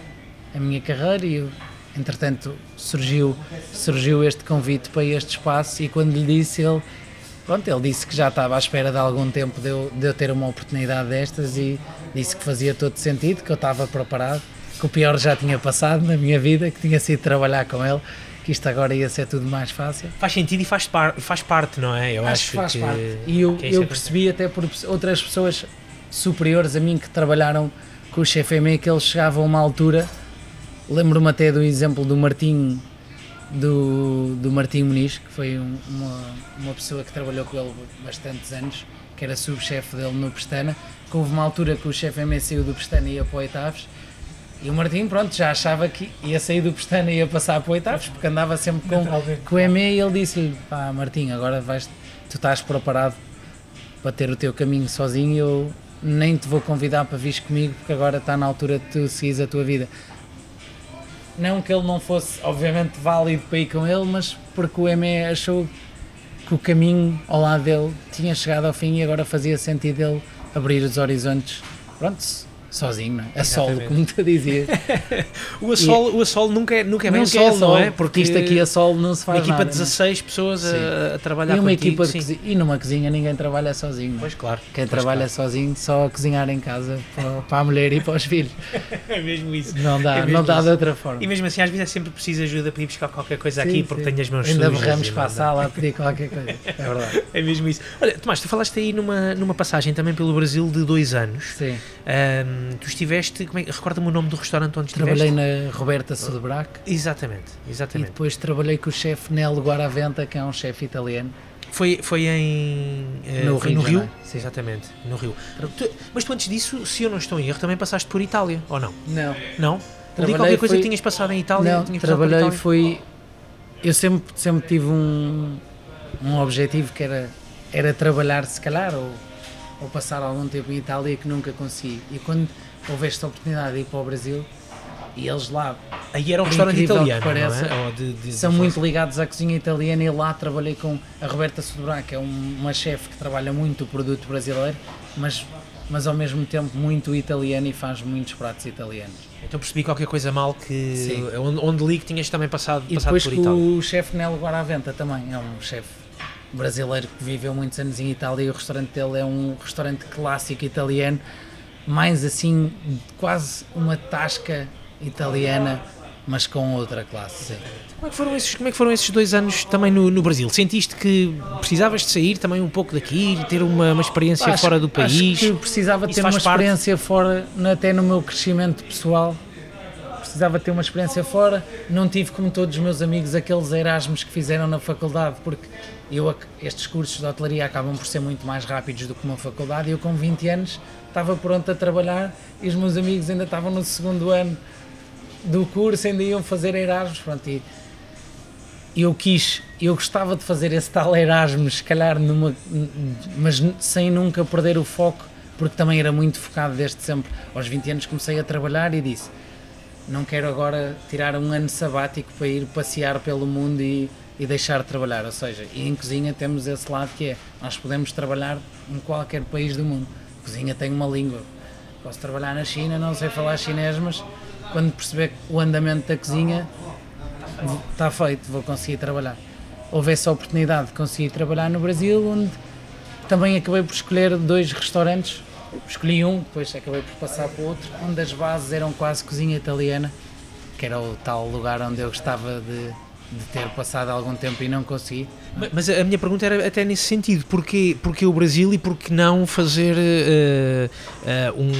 a minha carreira e eu, entretanto surgiu, surgiu este convite para este espaço. E quando lhe disse ele pronto, ele disse que já estava à espera de algum tempo de eu, de eu ter uma oportunidade destas e disse que fazia todo sentido, que eu estava preparado que o pior já tinha passado na minha vida, que tinha sido trabalhar com ele, que isto agora ia ser tudo mais fácil. Faz sentido e faz, par, faz parte, não é? Eu acho, acho que faz que, parte. E eu, eu percebi até por outras pessoas superiores a mim que trabalharam com o chefe EME que eles chegavam a uma altura, lembro-me até do exemplo do Martim do, do Martim Muniz, que foi um, uma, uma pessoa que trabalhou com ele bastantes anos, que era subchefe dele no Pestana, que houve uma altura que o chefe EME saiu do Pestana e ia para o Oitavos, e o Martim, pronto, já achava que ia sair do Pestana e ia passar para o oitavos, porque andava sempre com, com o EME e ele disse-lhe, pá Martim, agora vais, tu estás preparado para ter o teu caminho sozinho eu nem te vou convidar para vir comigo porque agora está na altura de tu seguires a tua vida. Não que ele não fosse, obviamente, válido para ir com ele, mas porque o EME achou que o caminho ao lado dele tinha chegado ao fim e agora fazia sentido ele abrir os horizontes. Pronto, sozinho, não é? A solo, como tu dizias. o, assolo, o assolo nunca é, nunca é bem solo, é não é? Porque isto aqui a solo não se faz Uma equipa de 16 pessoas a, a, trabalhar e uma contigo, equipa cozinha, E numa cozinha ninguém trabalha sozinho. Pois claro. Quem pois trabalha claro. sozinho só a cozinhar em casa para, para, a mulher e para os filhos. é mesmo isso. Não dá, é não dá de outra forma. E mesmo assim às vezes é sempre preciso ajuda para ir buscar qualquer coisa sim, aqui porque sim. tenho as mãos sujas. Ainda berramos para a sala a pedir qualquer coisa. É verdade. é mesmo isso. Olha, Tomás, tu falaste aí numa, numa passagem também pelo Brasil de dois anos. Sim. Um, tu estiveste, como é, recorda-me o nome do restaurante onde trabalhei estiveste? Trabalhei na Roberta Sodebrac. Exatamente, exatamente. E depois trabalhei com o chefe Nelo Guaraventa, que é um chefe italiano. Foi, foi em uh, no foi Rio, no Rio? Exatamente, no Rio. Tu, mas tu antes disso, se eu não estou em erro, também passaste por Itália, ou não? Não. Não? Trabalhei qualquer coisa foi... que tinhas passado em Itália? Não, trabalhei foi... Eu sempre, sempre tive um, um objetivo que era, era trabalhar, se calhar, ou, ou passar algum tempo em Itália que nunca consegui. E quando houve esta oportunidade de ir para o Brasil E eles lá Aí era um restaurante italiano, não é? De- de- são de- muito ligados à cozinha italiana e lá trabalhei com a Roberta Sodbrá, que é um- uma chefe que trabalha muito o produto brasileiro, mas, mas ao mesmo tempo muito italiano e faz muitos pratos italianos. Então percebi qualquer coisa mal que Sim. onde, onde li que tinhas também passado, E passado depois por Itália. o chefe Nelo Guaraventa também, é um chefe brasileiro que viveu muitos anos em Itália e o restaurante dele é um restaurante clássico italiano, mais assim, quase uma tasca italiana, mas com outra classe. sim. Como é, que foram esses, como é que foram esses dois anos também no, no Brasil? Sentiste que precisavas de sair também um pouco daqui, ter uma, uma experiência Acho- fora do país? Acho que precisava Isso ter uma parte? experiência fora, até no meu crescimento pessoal. Precisava ter uma experiência fora. Não tive, como todos os meus amigos, aqueles Erasmus que fizeram na faculdade, porque eu, estes cursos de hotelaria acabam por ser muito mais rápidos do que uma faculdade. Eu, com 20 anos, estava pronto a trabalhar e os meus amigos ainda estavam no segundo ano do curso, ainda iam fazer Erasmus. Pronto, e eu quis, eu gostava de fazer esse tal Erasmus, se calhar numa, mas sem nunca perder o foco, porque também era muito focado desde sempre. Aos 20 anos comecei a trabalhar e disse: não quero agora tirar um ano sabático para ir passear pelo mundo e, e deixar de trabalhar. Ou seja, e em cozinha temos esse lado que é: nós podemos trabalhar em qualquer país do mundo. A cozinha tem uma língua. Posso trabalhar na China, não sei falar chinês, mas quando perceber o andamento da cozinha, está feito, vou conseguir trabalhar. Houve essa oportunidade de conseguir trabalhar no Brasil, onde também acabei por escolher dois restaurantes. Escolhi um, depois acabei por passar para outro, onde as bases eram quase cozinha italiana, que era o tal lugar onde eu gostava de, de ter passado algum tempo e não consegui. Ma- Mas a minha pergunta era até nesse sentido: porquê, porquê o Brasil e porquê não fazer eh, eh, um.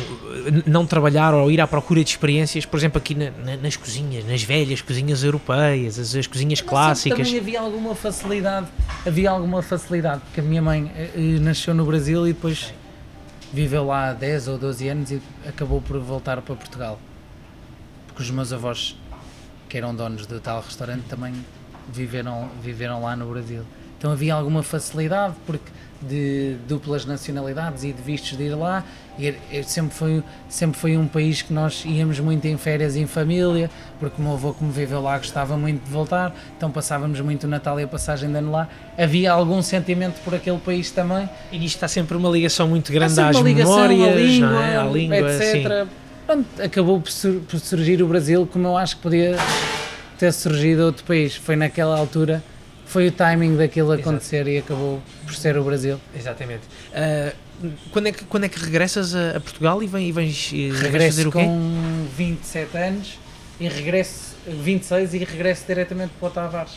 não trabalhar ou ir à procura de experiências, por exemplo, aqui na- na- nas cozinhas, nas velhas cozinhas europeias, as, as cozinhas clássicas? Também havia alguma facilidade, havia alguma facilidade, porque a minha mãe eh, nasceu no Brasil e depois viveu lá há 10 ou 12 anos e acabou por voltar para Portugal. Porque os meus avós, que eram donos do tal restaurante, também viveram, viveram lá no Brasil. Então havia alguma facilidade, porque de duplas nacionalidades e de vistos de ir lá, e er- er- sempre foi, sempre foi um país que nós íamos muito em férias em família, porque o meu avô, como viveu lá, gostava muito de voltar, então passávamos muito o Natal e a passagem de ano lá. Havia algum sentimento por aquele país também, E nisto está sempre uma ligação muito grande às memórias, à língua, é? à língua, etc. sim. Pronto, acabou por, sur- por surgir o Brasil como eu acho que podia ter surgido outro país. Foi naquela altura, foi o timing daquilo Exato. acontecer e acabou por ser o Brasil. Exatamente. Ah, quando, é que, quando é que regressas a, a Portugal e, vem, e vens, e vais fazer Regresso o quê? com 27 anos e regresso 26 e regresso diretamente para o Tavares.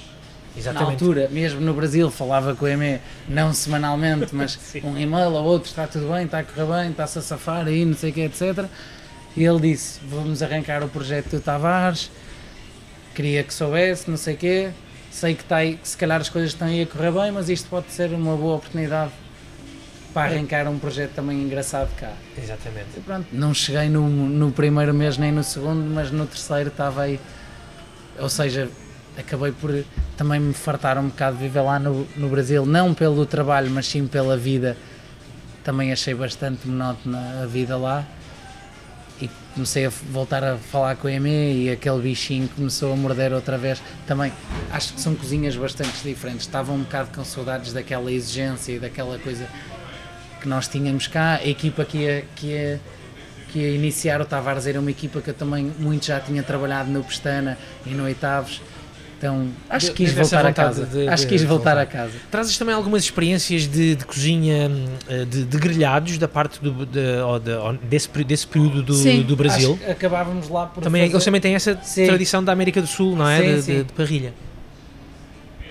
Na Exatamente. altura, mesmo no Brasil, falava com o EME, não semanalmente, mas um e-mail ou outro, está tudo bem, está a correr bem, está-se a safar aí, não sei o que, etc. E ele disse, vamos arrancar o projeto do Tavares, queria que soubesse, não sei o quê, sei que, está aí, que se calhar as coisas estão aí a correr bem, mas isto pode ser uma boa oportunidade para arrancar um projeto também engraçado cá. Exatamente. E pronto, não cheguei no, no primeiro mês nem no segundo, mas no terceiro estava aí. Ou seja, acabei por também me fartar um bocado de viver lá no, no Brasil, não pelo trabalho, mas sim pela vida. Também achei bastante monótona a vida lá. Comecei a voltar a falar com a EME e aquele bichinho começou a morder outra vez. Também acho que são cozinhas bastante diferentes. Estava um bocado com saudades daquela exigência e daquela coisa que nós tínhamos cá, a equipa que ia, que ia, que ia iniciar o Tavares era uma equipa que eu também muito já tinha trabalhado no Pestana e no Oitavos, então acho De- que quis voltar a casa. de- acho que quis voltar a casa. Trazes também algumas experiências de, de cozinha hum, eh, de, grelhados da parte do, desse, desse período do, Sim, do Brasil. acabávamos lá por Também, fazer- eles também têm essa Sim. tradição da América do Sul, não é? Sim, de, de- parrilha.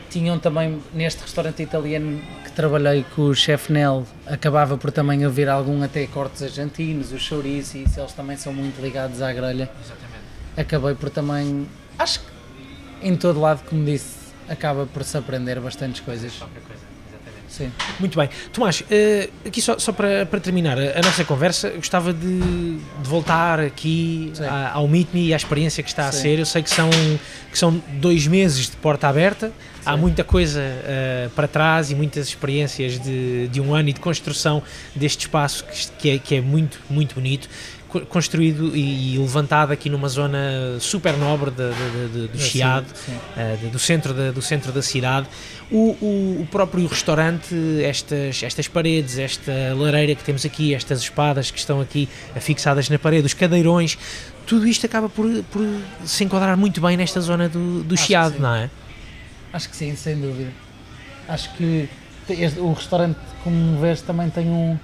Tinham também neste restaurante italiano que trabalhei com o chefe Nel, acabava por também haver algum até cortes argentinos, os chouriços, e eles também são muito ligados à grelha. Exatamente. acabei por também. Acho que em todo lado, como disse, acaba por se aprender bastantes coisas. Sim. Muito bem. Tomás, eh, aqui só, só para, para terminar a, a nossa conversa, gostava de, de voltar aqui à- ao Meet Me e à experiência que está a Sim. ser. Eu sei que são, que são dois meses de porta aberta, há Sim. muita coisa eh, para trás e muitas experiências de, de um ano e de construção deste espaço que, que é, que é muito, muito bonito. Construído e, levantado aqui numa zona super nobre de, de, de, do Chiado, uh, do, centro da, do centro da cidade. O, o, o, próprio restaurante, estas, estas paredes, esta lareira que temos aqui, estas espadas que estão aqui fixadas na parede, os cadeirões, tudo isto acaba por, por se enquadrar muito bem nesta zona do, do Chiado, não é? Acho que sim, sem dúvida. Acho que este, o restaurante, como vês, também tem um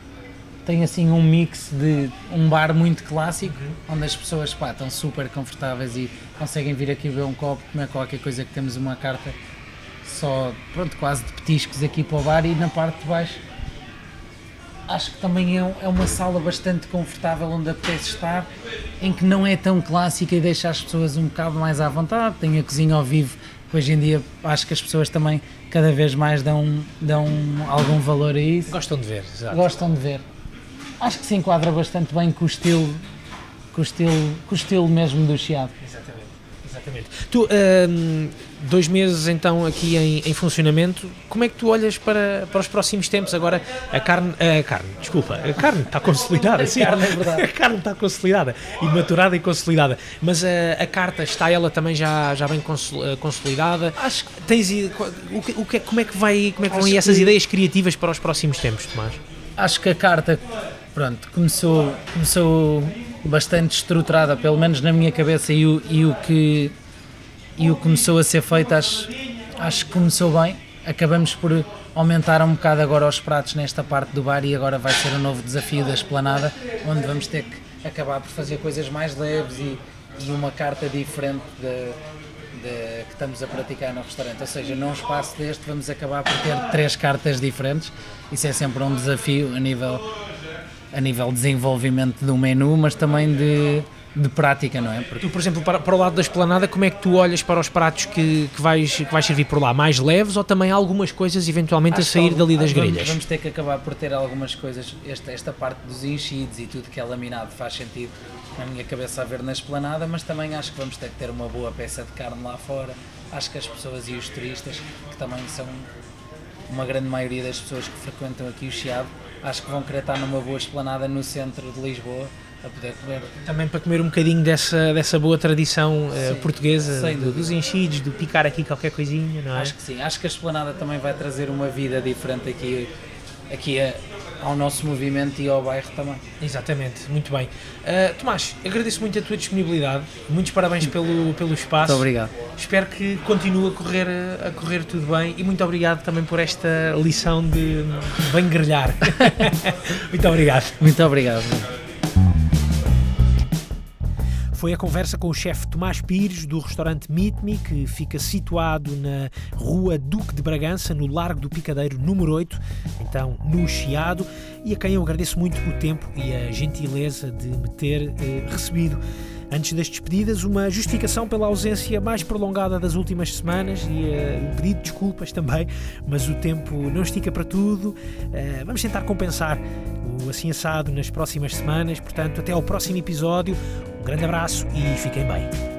tem assim um mix de um bar muito clássico, uhum. onde as pessoas pá, estão super confortáveis e conseguem vir aqui ver um copo, comer qualquer coisa que temos uma carta só, pronto, quase de petiscos aqui para o bar e na parte de baixo acho que também é, é uma sala bastante confortável onde apetece estar, em que não é tão clássica e deixa as pessoas um bocado mais à vontade, tem a cozinha ao vivo, hoje em dia acho que as pessoas também cada vez mais dão, dão algum valor a isso. Gostam de ver, exato. Gostam de ver acho que se enquadra bastante bem com o estilo, com o estilo, com o estilo mesmo do Chiado. Exatamente. Exatamente. Tu, um, dois meses então aqui em, em, funcionamento, como é que tu olhas para, para os próximos tempos? Agora a carne, a carne, desculpa, a carne está consolidada, sim, a carne, é verdade. a carne está consolidada e maturada e consolidada, mas a, a carta está ela também já, já bem eh, consolidada? Acho que tens o que, o que, como é que vai, como é que vão essas que... ideias criativas para os próximos tempos, Tomás? Acho que a carta pronto, começou, começou bastante estruturada, pelo menos na minha cabeça, e o, e o que e o começou a ser feito, acho, acho que começou bem. Acabamos por aumentar um bocado agora os pratos nesta parte do bar e agora vai ser um novo desafio da esplanada, onde vamos ter que acabar por fazer coisas mais leves e, e uma carta diferente de, de, que estamos a praticar no restaurante. Ou seja, num espaço deste vamos acabar por ter três cartas diferentes. Isso é sempre um desafio a nível a nível de desenvolvimento do menu, mas também de, de prática, não é? Porque... Tu, por exemplo, para, para o lado da esplanada, como é que tu olhas para os pratos que, que, vais, que vais servir por lá? Mais leves ou também algumas coisas eventualmente Acho a sair dali das vamos, grelhas? Vamos ter que acabar por ter algumas coisas, esta, esta parte dos enchidos e tudo que é laminado faz sentido na minha cabeça a ver na esplanada, mas também acho que vamos ter que ter uma boa peça de carne lá fora. Acho que as pessoas e os turistas, que também são uma grande maioria das pessoas que frequentam aqui o Chiado, acho que vão querer estar numa boa esplanada no centro de Lisboa a poder comer. Também para comer um bocadinho dessa, dessa boa tradição uh, portuguesa, do, dos enchidos, do picar aqui qualquer coisinha, não é? Acho que sim, acho que a esplanada também vai trazer uma vida diferente aqui, aqui a, ao nosso movimento e ao bairro também. Exatamente, muito bem. Uh, Tomás, agradeço muito a tua disponibilidade, muitos parabéns pelo, pelo espaço. Muito obrigado. Espero que continue a correr, a correr tudo bem e muito obrigado também por esta lição de bem grelhar. muito obrigado. Muito obrigado. Foi a conversa com o chefe Tomás Pires do restaurante Meet Me, que fica situado na Rua Duque de Bragança, no Largo do Picadeiro, número 8, então no Chiado, e a quem eu agradeço muito o tempo e a gentileza de me ter eh, recebido. Antes das despedidas, uma justificação pela ausência mais prolongada das últimas semanas e uh, um pedido de desculpas também, mas o tempo não estica para tudo. Uh, vamos tentar compensar o assim assado nas próximas semanas, portanto, até ao próximo episódio. Um grande abraço e fiquem bem.